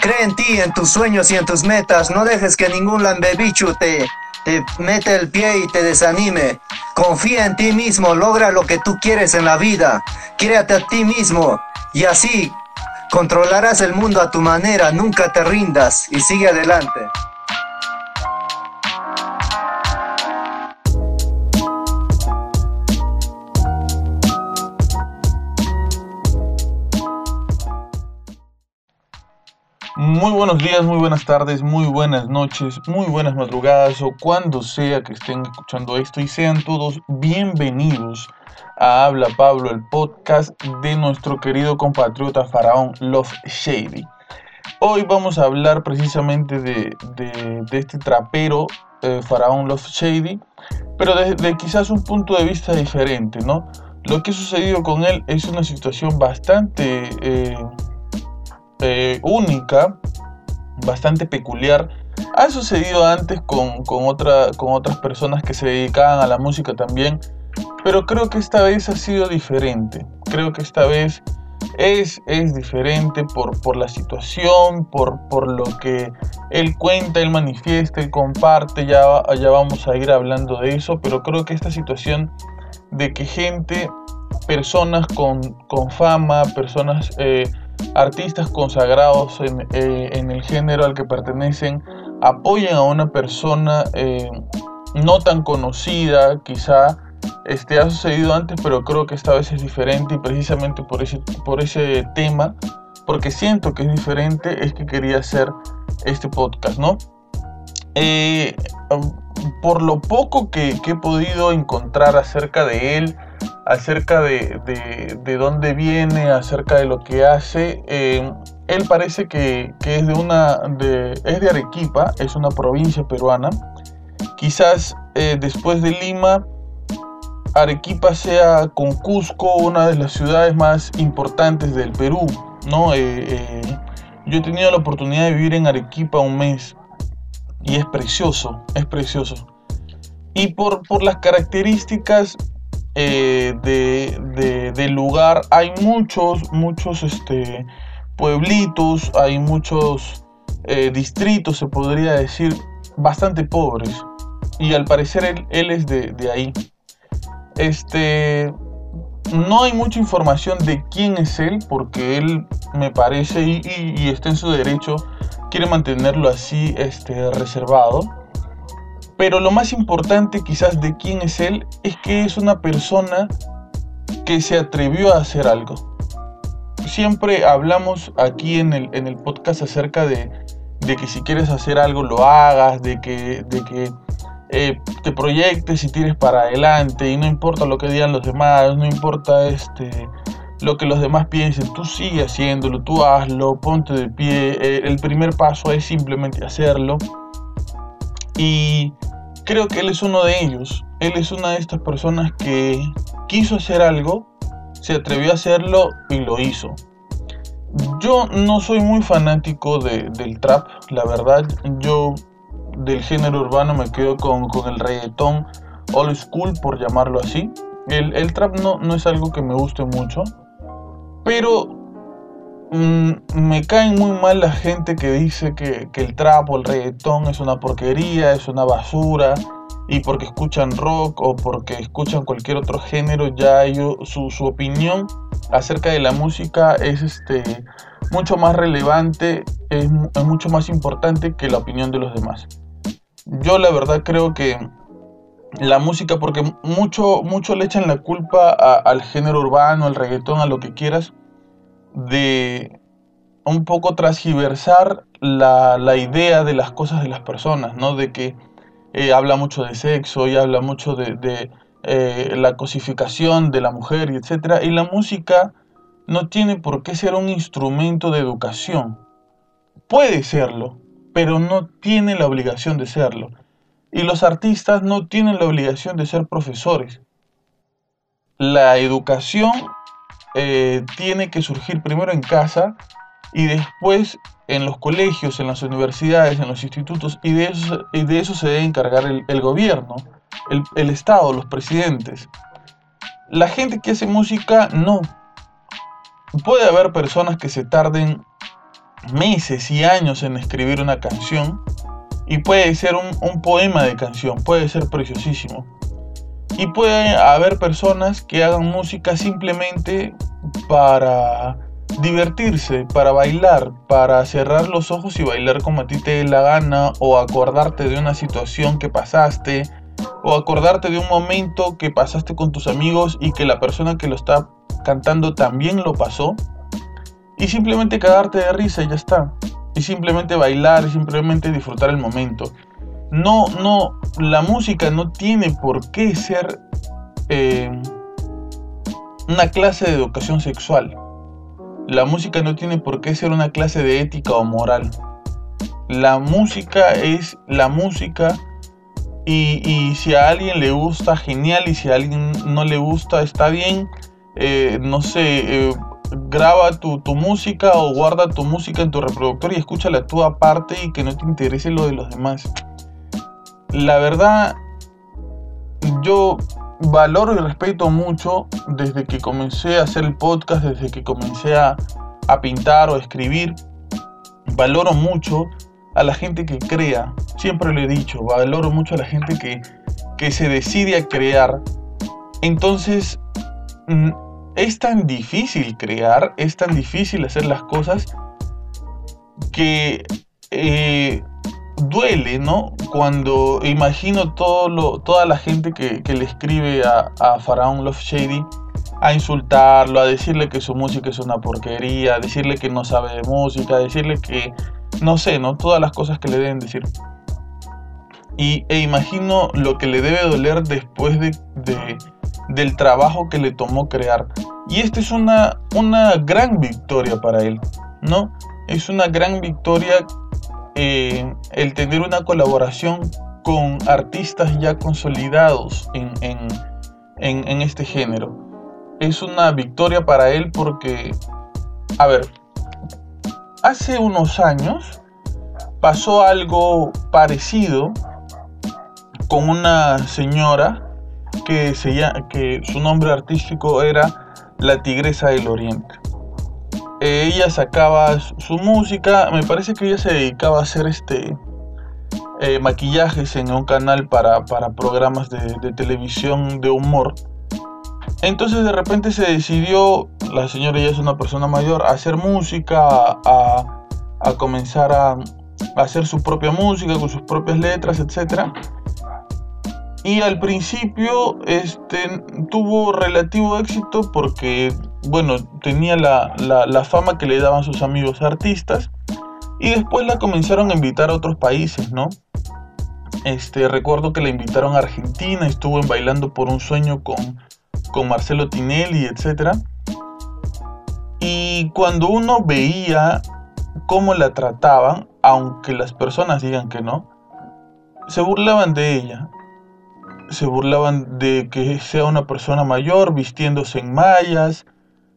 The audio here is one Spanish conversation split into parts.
Cree en ti, en tus sueños y en tus metas. No dejes que ningún lambebichu te, te mete el pie y te desanime. Confía en ti mismo, logra lo que tú quieres en la vida. Créate a ti mismo y así controlarás el mundo a tu manera. Nunca te rindas y sigue adelante. Muy buenos días, muy buenas tardes, muy buenas noches, muy buenas madrugadas o cuando sea que estén escuchando esto y sean todos bienvenidos a Habla Pablo, el podcast de nuestro querido compatriota faraón Love Shady. Hoy vamos a hablar precisamente de, este trapero eh, faraón Love Shady, pero desde quizás un punto de vista diferente, ¿no? Lo que ha sucedido con él es una situación bastante... Eh, eh, única, bastante peculiar. Ha sucedido antes con, otra, con otras personas que se dedicaban a la música también, pero creo que esta vez ha sido diferente. Creo que esta vez es, es diferente por, por la situación, por, por lo que él cuenta, él manifiesta, él comparte, ya, ya vamos a ir hablando de eso, pero creo que esta situación de que gente, personas con, con fama, personas eh, artistas consagrados eh, en, el género al que pertenecen apoyen a una persona eh, no tan conocida, quizá este, ha sucedido antes, pero creo que esta vez es diferente y precisamente por ese, por ese tema, porque siento que es diferente, es que quería hacer este podcast, ¿no? Eh, por lo poco que, que he podido encontrar acerca de él, acerca de, de, dónde viene, acerca de lo que hace. Eh, él parece que, es de una de, es de Arequipa, es una provincia peruana. Quizás eh, después de Lima, Arequipa sea con Cusco una de las ciudades más importantes del Perú. ¿no? Eh, yo he tenido la oportunidad de vivir en Arequipa un mes y es precioso, es precioso. Y por, por las características eh, de, del lugar hay muchos, muchos este, pueblitos, hay muchos eh, distritos, se podría decir, bastante pobres. Y al parecer él, él es de, ahí. Este, no hay mucha información de quién es él, porque él me parece, y, está en su derecho, quiere mantenerlo así este, reservado. Pero lo más importante quizás de quién es él es que es una persona que se atrevió a hacer algo. Siempre hablamos aquí en el, en el podcast acerca de, que si quieres hacer algo lo hagas, de que, de que eh, te proyectes y tires para adelante y no importa lo que digan los demás, no importa este, lo que los demás piensen, tú sigue haciéndolo, tú hazlo, ponte de pie, eh, el primer paso es simplemente hacerlo. Y creo que él es uno de ellos. Él es una de estas personas que quiso hacer algo, se atrevió a hacerlo y lo hizo. Yo no soy muy fanático del trap, la verdad. Yo del género urbano me quedo con, el reggaetón old school, por llamarlo así. El, trap no, no es algo que me guste mucho. Pero Mm, me caen muy mal la gente que dice que, el trap o el reggaetón es una porquería, es una basura, y porque escuchan rock o porque escuchan cualquier otro género, ya ellos, su, su, opinión acerca de la música es este, mucho más relevante, es, mucho más importante que la opinión de los demás. Yo la verdad creo que la música, porque mucho, mucho le echan la culpa al género urbano, al reggaetón, a lo que quieras, de un poco transgiversar la, idea de las cosas de las personas, ¿no? De que eh, habla mucho de sexo y habla mucho de, eh, la cosificación de la mujer y etcétera. Y la música no tiene por qué ser un instrumento de educación. Puede serlo, pero no tiene la obligación de serlo. Y los artistas no tienen la obligación de ser profesores. La educación eh, tiene que surgir primero en casa y después en los colegios, en las universidades, en los institutos, y de eso, se debe encargar el, gobierno, el, Estado, los presidentes. La gente que hace música, no. Puede haber personas que se tarden meses y años en escribir una canción y puede ser un, poema de canción, puede ser preciosísimo. Y puede haber personas que hagan música simplemente para divertirse, para bailar, para cerrar los ojos y bailar como a ti te dé la gana, o acordarte de una situación que pasaste, o acordarte de un momento que pasaste con tus amigos y que la persona que lo está cantando también lo pasó, y simplemente cagarte de risa y ya está. Simplemente bailar simplemente disfrutar el momento. No, no, la música no tiene por qué ser eh, una clase de educación sexual. La música no tiene por qué ser una clase de ética o moral. La música es la música y, si a alguien le gusta, genial, y si a alguien no le gusta, está bien. Eh, no sé, eh, graba tu, tu, música o guarda tu música en tu reproductor y escúchala tú aparte y que no te interese lo de los demás. La verdad, yo valoro y respeto mucho desde que comencé a hacer el podcast, desde que comencé a, pintar o escribir. Valoro mucho a la gente que crea, siempre lo he dicho, valoro mucho a la gente que, que se decide a crear. Entonces, mm, es tan difícil crear, es tan difícil hacer las cosas que eh, duele, ¿no? Cuando imagino todo lo, toda la gente que, le escribe a, a Faraón Love Shady a insultarlo, a decirle que su música es una porquería, a decirle que no sabe de música, a decirle que no sé, ¿no? Todas las cosas que le deben decir. Y, e imagino lo que le debe doler después de, del trabajo que le tomó crear. Y esta es una, una gran victoria para él, ¿no? Es una gran victoria eh, el tener una colaboración con artistas ya consolidados en, en, este género. Es una victoria para él porque, a ver, hace unos años pasó algo parecido con una señora que, que su nombre artístico era la Tigresa del Oriente. Eh, ella sacaba su música, me parece que ella se dedicaba a hacer este eh, maquillajes en un canal para, programas de, televisión de humor. Entonces de repente se decidió, la señora ya es una persona mayor, a hacer música, a, a comenzar a, a, hacer su propia música con sus propias letras, etc. Y al principio este, tuvo relativo éxito porque, bueno, tenía la, la, fama que le daban sus amigos artistas. Y después la comenzaron a invitar a otros países, ¿no? Este, recuerdo que la invitaron a Argentina, estuvo en Bailando por un Sueño con, con Marcelo Tinelli, etc. Y cuando uno veía cómo la trataban, aunque las personas digan que no, se burlaban de ella se burlaban de que sea una persona mayor vistiéndose en mallas,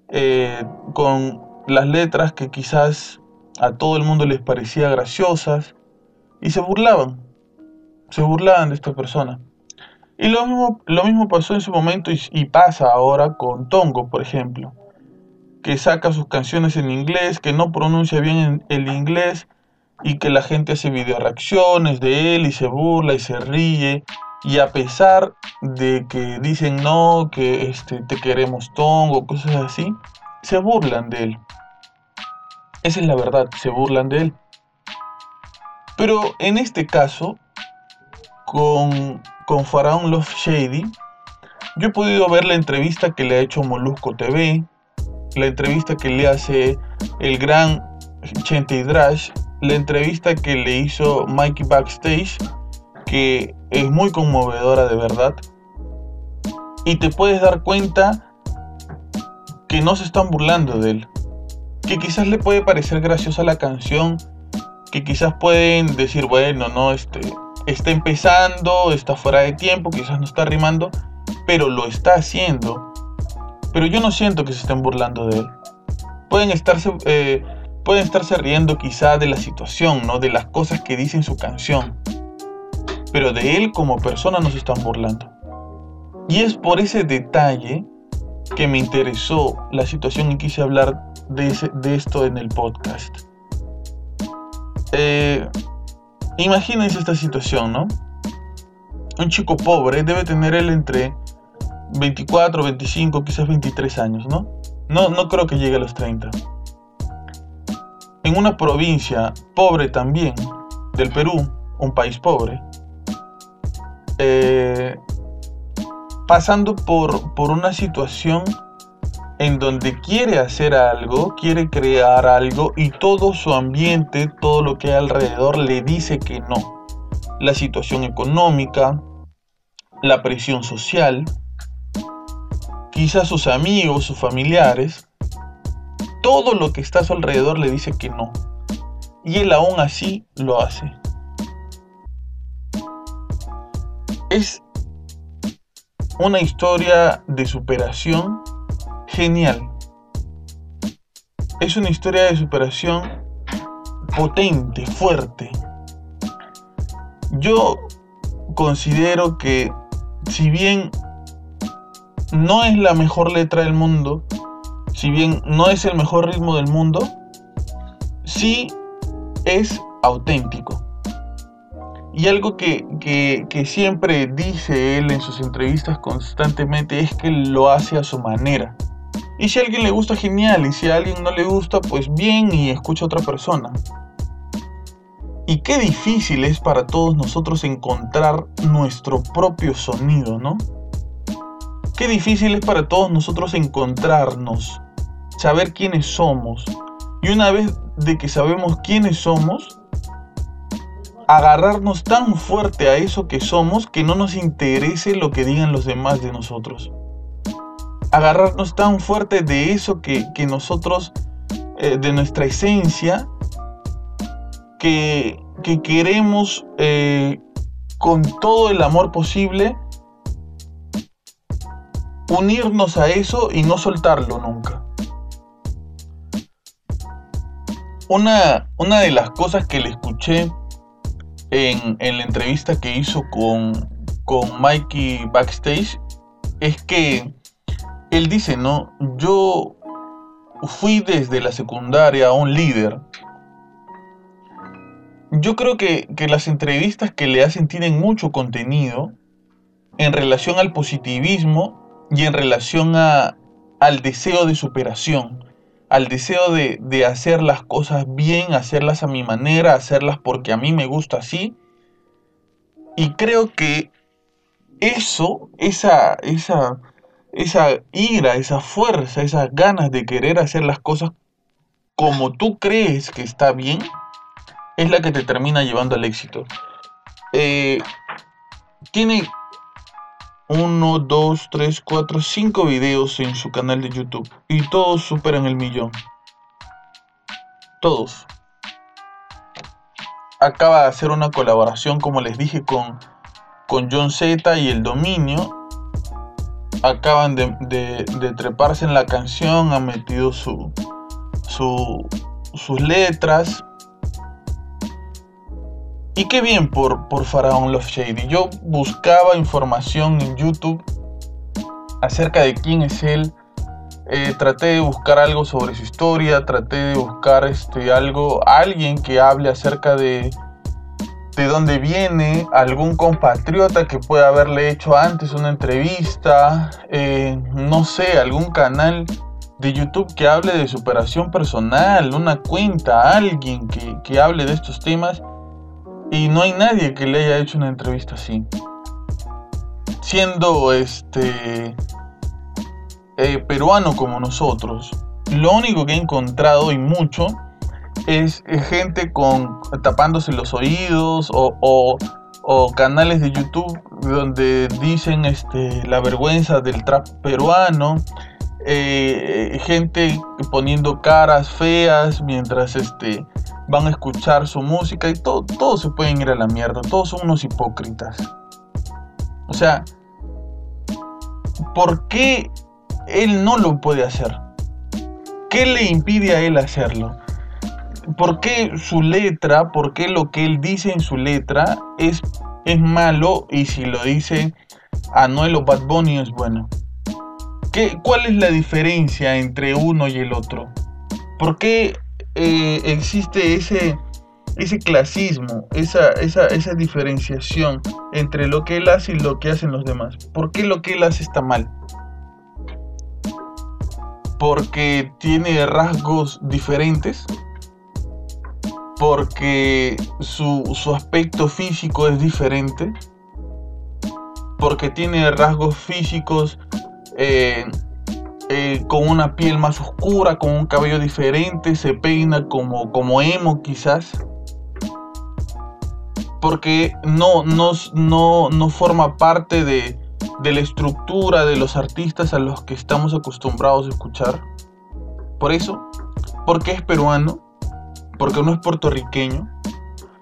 eh, con las letras que quizás a todo el mundo les parecía graciosas, y se burlaban, se burlaban de esta persona. Y lo mismo, lo mismo pasó en su momento y, pasa ahora con Tongo, por ejemplo, que saca sus canciones en inglés, que no pronuncia bien el inglés y que la gente hace video reacciones de él y se burla y se ríe y a pesar de que dicen no, que este, te queremos tongo, cosas así, se burlan de él. Esa es la verdad, se burlan de él. Pero en este caso, con, con Faraón Love Shady, yo he podido ver la entrevista que le ha hecho Molusco TV, la entrevista que le hace el gran Chente Drash, la entrevista que le hizo Mikey Backstage que es muy conmovedora de verdad. Y te puedes dar cuenta que no se están burlando de él. Que quizás le puede parecer graciosa la canción. Que quizás pueden decir, bueno, no, este, está empezando, está fuera de tiempo, quizás no está rimando. Pero lo está haciendo. Pero yo no siento que se estén burlando de él. Pueden estarse, eh, pueden estarse riendo quizá de la situación, ¿no? De las cosas que dice en su canción pero de él como persona no se están burlando. Y es por ese detalle que me interesó la situación y quise hablar de, esto en el podcast. imagínense esta situación, ¿no? Un chico pobre debe tener él entre 24, 25, quizás 23 años, ¿no? No, no creo que llegue a los 30. En una provincia pobre también, del Perú, un país pobre, eh, pasando por, por una situación en donde quiere hacer algo, quiere crear algo y todo su ambiente, todo lo que hay alrededor le dice que no. La situación económica, la presión social, quizás sus amigos, sus familiares, todo lo que está a su alrededor le dice que no. Y él aún así lo hace. Es una historia de superación genial. Es una historia de superación potente, fuerte. Yo considero que si bien no es la mejor letra del mundo, si bien no es el mejor ritmo del mundo, sí es auténtico. Y algo que, que, siempre dice él en sus entrevistas constantemente es que lo hace a su manera. Y si a alguien le gusta, genial. Y si a alguien no le gusta, pues bien y escucha a otra persona. Y qué difícil es para todos nosotros encontrar nuestro propio sonido, ¿no? Qué difícil es para todos nosotros encontrarnos, saber quiénes somos. Y una vez de que sabemos quiénes somos, agarrarnos tan fuerte a eso que somos que no nos interese lo que digan los demás de nosotros agarrarnos tan fuerte de eso que, nosotros, eh, de nuestra esencia, que, queremos eh, con todo el amor posible unirnos a eso y no soltarlo nunca. Una, una de las cosas que le escuché en, la entrevista que hizo con, con Mikey backstage es que él dice, ¿no? Yo fui desde la secundaria un líder. Yo creo que, las entrevistas que le hacen tienen mucho contenido en relación al positivismo y en relación a, al deseo de superación, al deseo de, de, hacer las cosas bien, hacerlas a mi manera, hacerlas porque a mí me gusta así. Y creo que eso, esa, esa, esa ira, esa fuerza, esas ganas de querer hacer las cosas como tú crees que está bien, es la que te termina llevando al éxito. Eh, tiene uno, dos, tres, cuatro, cinco videos en su canal de YouTube y todos superan el millón. Todos. Acaba de hacer una colaboración, como les dije, con, con John Z y el Dominio acaban de, treparse en la canción, han metido su, sus letras. Y qué bien por, por Faraón Love Shady. Yo buscaba información en YouTube acerca de quién es él. Eh, traté de buscar algo sobre su historia, traté de buscar este, algo, alguien que hable acerca de, de dónde viene, algún compatriota que pueda haberle hecho antes una entrevista, eh, no sé, algún canal de YouTube que hable de superación personal, una cuenta, alguien que, hable de estos temas. Y no hay nadie que le haya hecho una entrevista así. Siendo este eh, peruano como nosotros, lo único que he encontrado y mucho es, gente con tapándose los oídos o, canales de YouTube donde dicen este, la vergüenza del trap peruano, eh, gente poniendo caras feas mientras este, van a escuchar su música y todo, todos se pueden ir a la mierda, todos son unos hipócritas. O sea, ¿por qué él no lo puede hacer? ¿Qué le impide a él hacerlo? ¿Por qué su letra, por qué lo que él dice en su letra es, es malo y si lo dice Anuel o Bad Bunny es bueno? ¿Qué, ¿Cuál es la diferencia entre uno y el otro? ¿Por qué eh, existe ese, ese clasismo, esa, esa, esa diferenciación entre lo que él hace y lo que hacen los demás. ¿Por qué lo que él hace está mal? Porque tiene rasgos diferentes, porque su, aspecto físico es diferente, porque tiene rasgos físicos eh, eh, con una piel más oscura, con un cabello diferente, se peina como, como emo quizás. Porque no, no, no, forma parte de, de la estructura de los artistas a los que estamos acostumbrados a escuchar. Por eso, porque es peruano, porque no es puertorriqueño,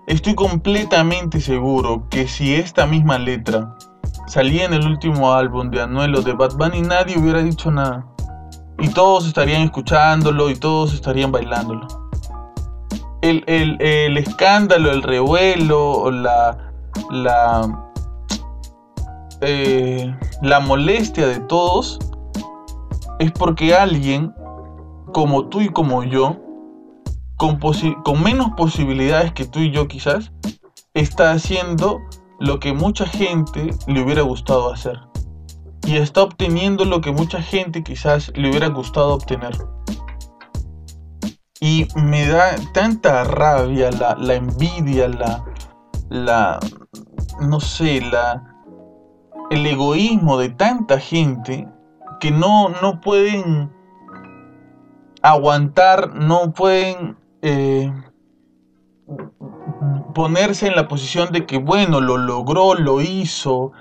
estoy completamente seguro que si esta misma letra salía en el último álbum de Anuelo de Bad Bunny, nadie hubiera dicho nada. Y todos estarían escuchándolo y todos estarían bailándolo el, escándalo, el revuelo, la, la, eh, la molestia de todos es porque alguien como tú y como yo, con, con menos posibilidades que tú y yo quizás, está haciendo lo que mucha gente le hubiera gustado hacer. Y está obteniendo lo que mucha gente quizás le hubiera gustado obtener. Y me da tanta rabia la, envidia, la, la, no sé, la, el egoísmo de tanta gente que no, no pueden aguantar, no pueden eh, ponerse en la posición de que, bueno, lo logró, lo hizo,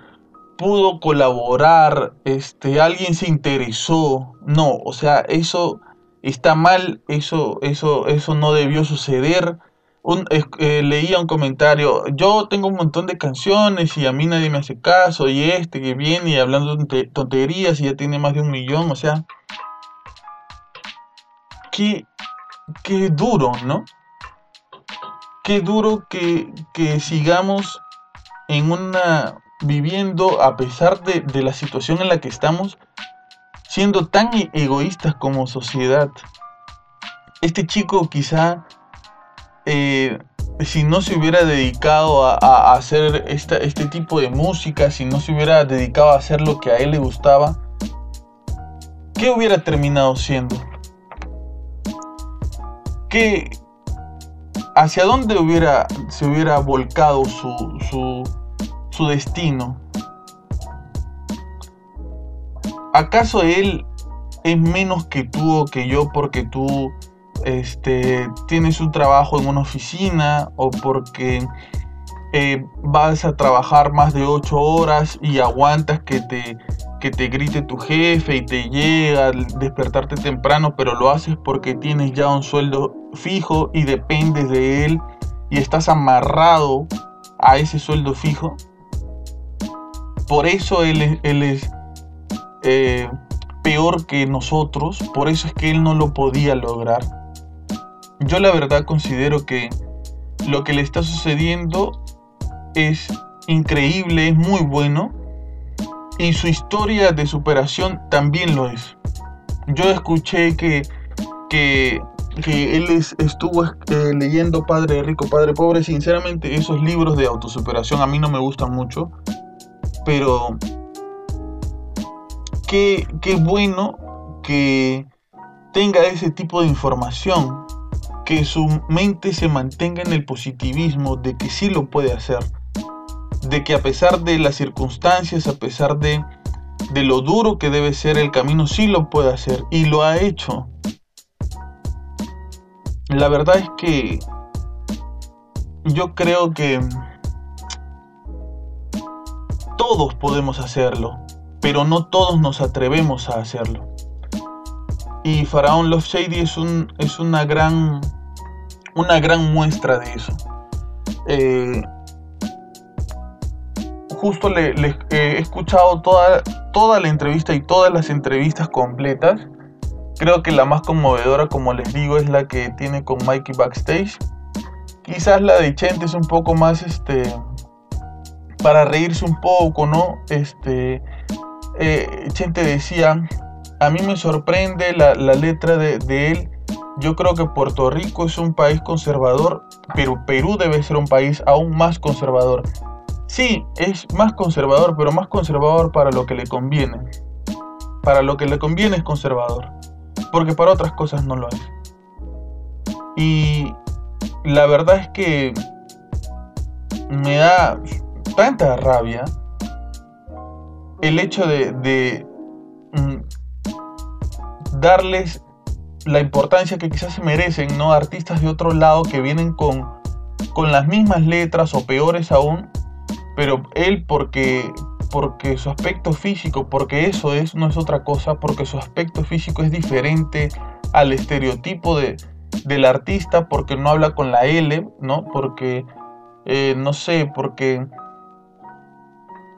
pudo colaborar, este, alguien se interesó. No, o sea, eso está mal, eso, eso, eso no debió suceder. Eh, leía un comentario, yo tengo un montón de canciones y a mí nadie me hace caso, y este que viene y hablando tonterías y ya tiene más de un millón, o sea, qué, qué duro, ¿no? Qué duro que, que sigamos en una, viviendo a pesar de, de la situación en la que estamos, siendo tan e-, egoístas como sociedad. Este chico quizá, eh, si no se hubiera dedicado a, hacer este tipo de música, si no se hubiera dedicado a hacer lo que a él le gustaba, ¿qué hubiera terminado siendo? ¿Qué, ¿Hacia dónde se hubiera volcado su, su, su destino? ¿Acaso él es menos que tú o que yo porque tú este, tienes un trabajo en una oficina o porque eh, vas a trabajar más de 8 horas y aguantas que te, que te grite tu jefe y te llega despertarte temprano, pero lo haces porque tienes ya un sueldo fijo y dependes de él y estás amarrado a ese sueldo fijo. Por eso él, él es eh, peor que nosotros, por eso es que él no lo podía lograr. Yo la verdad considero que lo que le está sucediendo es increíble, es muy bueno y su historia de superación también lo es. Yo escuché que, que, él estuvo eh, leyendo Padre Rico, Padre Pobre. Sinceramente esos libros de autosuperación a mí no me gustan mucho, pero qué, bueno que tenga ese tipo de información, que su mente se mantenga en el positivismo de que sí lo puede hacer, de que a pesar de las circunstancias, a pesar de, de lo duro que debe ser el camino, sí lo puede hacer y lo ha hecho. La verdad es que yo creo que todos podemos hacerlo pero no todos nos atrevemos a hacerlo. Y Faraón Love Shady es, un, es una, gran, una gran muestra de eso. Eh, justo le, he escuchado toda, toda la entrevista y todas las entrevistas completas. Creo que la más conmovedora, como les digo, es la que tiene con Mikey backstage. Quizás la de Chente es un poco más este para reírse un poco, ¿no? Este eh, Chente decía, a mí me sorprende la, letra de, él, Yo creo que Puerto Rico es un país conservador, pero Perú debe ser un país aún más conservador. Sí, es más conservador, pero más conservador para lo que le conviene. Para lo que le conviene es conservador, porque para otras cosas no lo es. Y la verdad es que me da tanta rabia el hecho de, mm, darles la importancia que quizás se merecen, ¿no? Artistas de otro lado que vienen con, con las mismas letras o peores aún, pero él porque, porque su aspecto físico, porque eso es, no es otra cosa, porque su aspecto físico es diferente al estereotipo de, del artista, porque no habla con la L, ¿no? Porque, eh, no sé, porque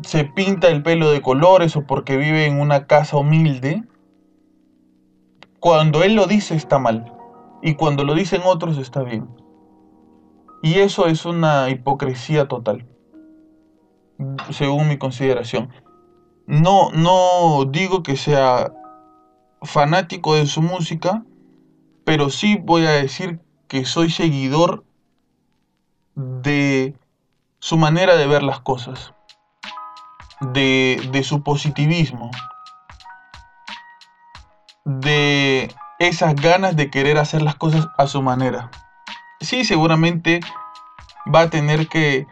se pinta el pelo de colores o porque vive en una casa humilde, cuando él lo dice está mal. Y cuando lo dicen otros está bien. Y eso es una hipocresía total, según mi consideración. No, no digo que sea fanático de su música, pero sí voy a decir que soy seguidor de su manera de ver las cosas de, su positivismo, de esas ganas de querer hacer las cosas a su manera. Sí, seguramente va a tener que,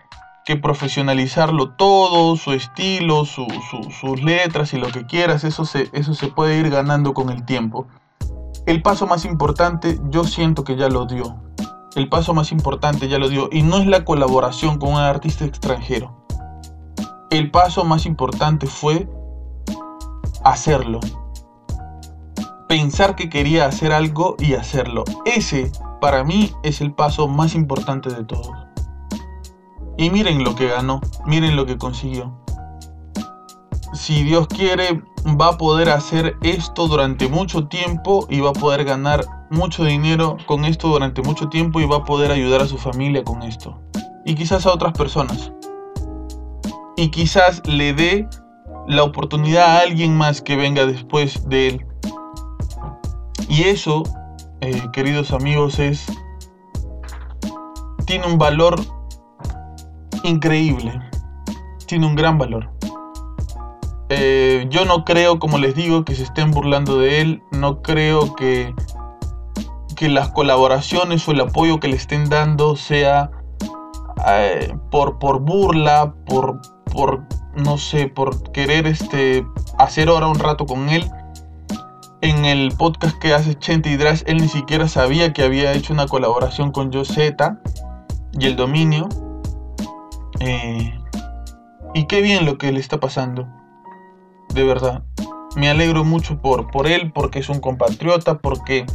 profesionalizarlo todo, su estilo, sus letras y lo que quieras, eso se, eso se puede ir ganando con el tiempo. El paso más importante yo siento que ya lo dio. El paso más importante ya lo dio y no es la colaboración con un artista extranjero el paso más importante fue hacerlo. Pensar que quería hacer algo y hacerlo. Ese, para mí, es el paso más importante de todos. Y miren lo que ganó, miren lo que consiguió. Si Dios quiere, va a poder hacer esto durante mucho tiempo y va a poder ganar mucho dinero con esto durante mucho tiempo y va a poder ayudar a su familia con esto. Y quizás a otras personas y quizás le dé la oportunidad a alguien más que venga después de él. Y eso, eh, queridos amigos, es tiene un valor increíble, tiene un gran valor. Eh, yo no creo, como les digo, que se estén burlando de él, no creo que, que las colaboraciones o el apoyo que le estén dando sea eh, por, por burla, por, por, no sé, por querer este, hacer ahora un rato con él. En el podcast que hace Chente y Drash, él ni siquiera sabía que había hecho una colaboración con Joseta y el dominio. Eh, y qué bien lo que le está pasando. De verdad. Me alegro mucho por, por él, porque es un compatriota, porque,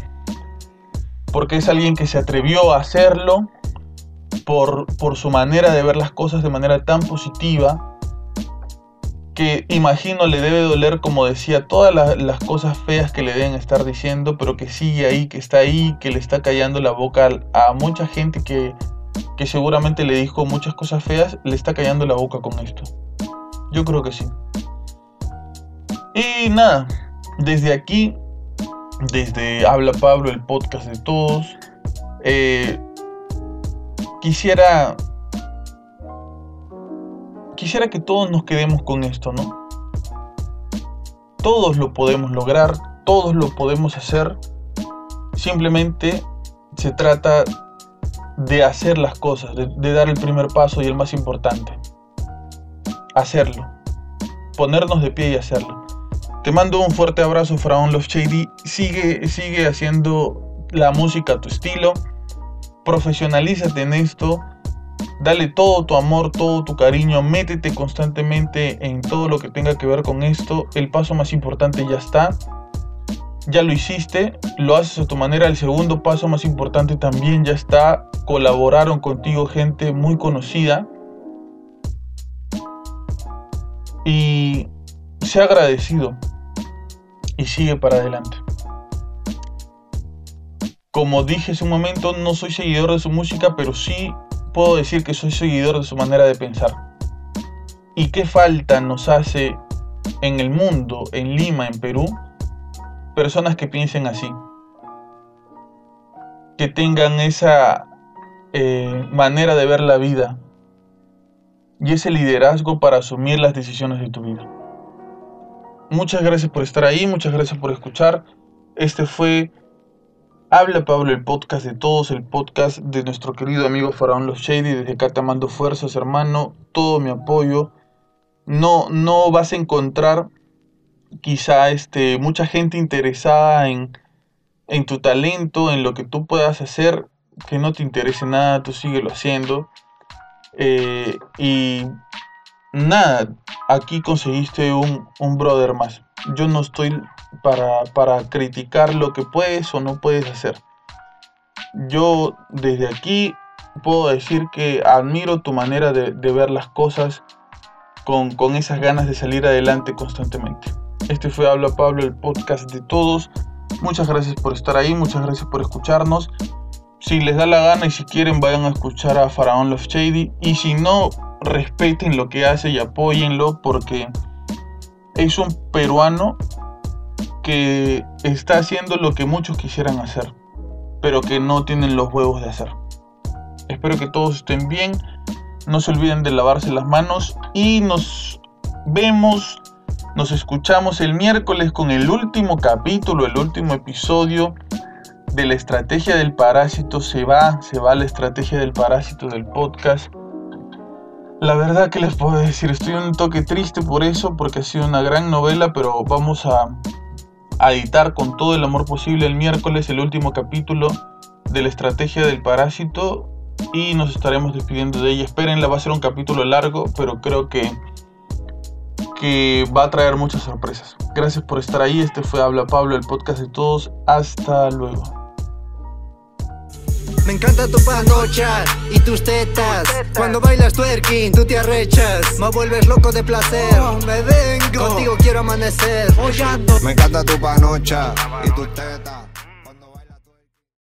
porque es alguien que se atrevió a hacerlo por, su manera de ver las cosas de manera tan positiva que imagino le debe doler, como decía, todas las, cosas feas que le deben estar diciendo, pero que sigue ahí, que está ahí, que le está callando la boca a, mucha gente que, que seguramente le dijo muchas cosas feas, le está callando la boca con esto. Yo creo que sí. Y nada, desde aquí, desde Habla Pablo, el podcast de todos, eh, quisiera quisiera que todos nos quedemos con esto, ¿no? Todos lo podemos lograr, todos lo podemos hacer. Simplemente se trata de hacer las cosas, de, dar el primer paso y el más importante. Hacerlo. Ponernos de pie y hacerlo. Te mando un fuerte abrazo, Fraón Love Shady. Sigue, sigue haciendo la música a tu estilo profesionalízate en esto, dale todo tu amor, todo tu cariño, métete constantemente en todo lo que tenga que ver con esto. El paso más importante ya está. Ya lo hiciste, lo haces a tu manera. El segundo paso más importante también ya está. Colaboraron contigo gente muy conocida. Y se ha agradecido. Y sigue para adelante. Como dije hace un momento, no soy seguidor de su música, pero sí puedo decir que soy seguidor de su manera de pensar. ¿Y qué falta nos hace en el mundo, en Lima, en Perú, personas que piensen así? que tengan esa eh, manera de ver la vida y ese liderazgo para asumir las decisiones de tu vida. Muchas gracias por estar ahí, muchas gracias por escuchar. Este fue Habla Pablo, el podcast de todos, el podcast de nuestro querido amigo Faraón Los Shady. Desde acá te mando fuerzas, hermano, todo mi apoyo. No, no vas a encontrar quizá este, mucha gente interesada en, en tu talento, en lo que tú puedas hacer, que no te interese nada, tú síguelo haciendo. Eh, y nada, aquí conseguiste un, un, brother más. Yo no estoy para, para criticar lo que puedes o no puedes hacer. Yo desde aquí puedo decir que admiro tu manera de, de ver las cosas con, con esas ganas de salir adelante constantemente. Este fue Habla Pablo, el podcast de todos. Muchas gracias por estar ahí, muchas gracias por escucharnos. Si les da la gana y si quieren vayan a escuchar a Faraón Love Shady. Y si no, respeten lo que hace y apóyenlo porque es un peruano que está haciendo lo que muchos quisieran hacer, pero que no tienen los huevos de hacer. Espero que todos estén bien. No se olviden de lavarse las manos y nos vemos nos escuchamos el miércoles con el último capítulo, el último episodio de la estrategia del parásito. Se va, se va la estrategia del parásito del podcast. La verdad que les puedo decir, estoy un toque triste por eso, porque ha sido una gran novela, pero vamos a, a editar con todo el amor posible el miércoles el último capítulo de la estrategia del parásito y nos estaremos despidiendo de ella. Espérenla, va a ser un capítulo largo, pero creo que que va a traer muchas sorpresas. Gracias por estar ahí. Este fue Habla Pablo, el podcast de todos. Hasta luego. Me encanta tu panocha y tus tetas. Cuando bailas twerking, tú te arrechas. Me vuelves loco de placer. Oh, me vengo. Contigo quiero amanecer. Me encanta tu panocha y tus tetas.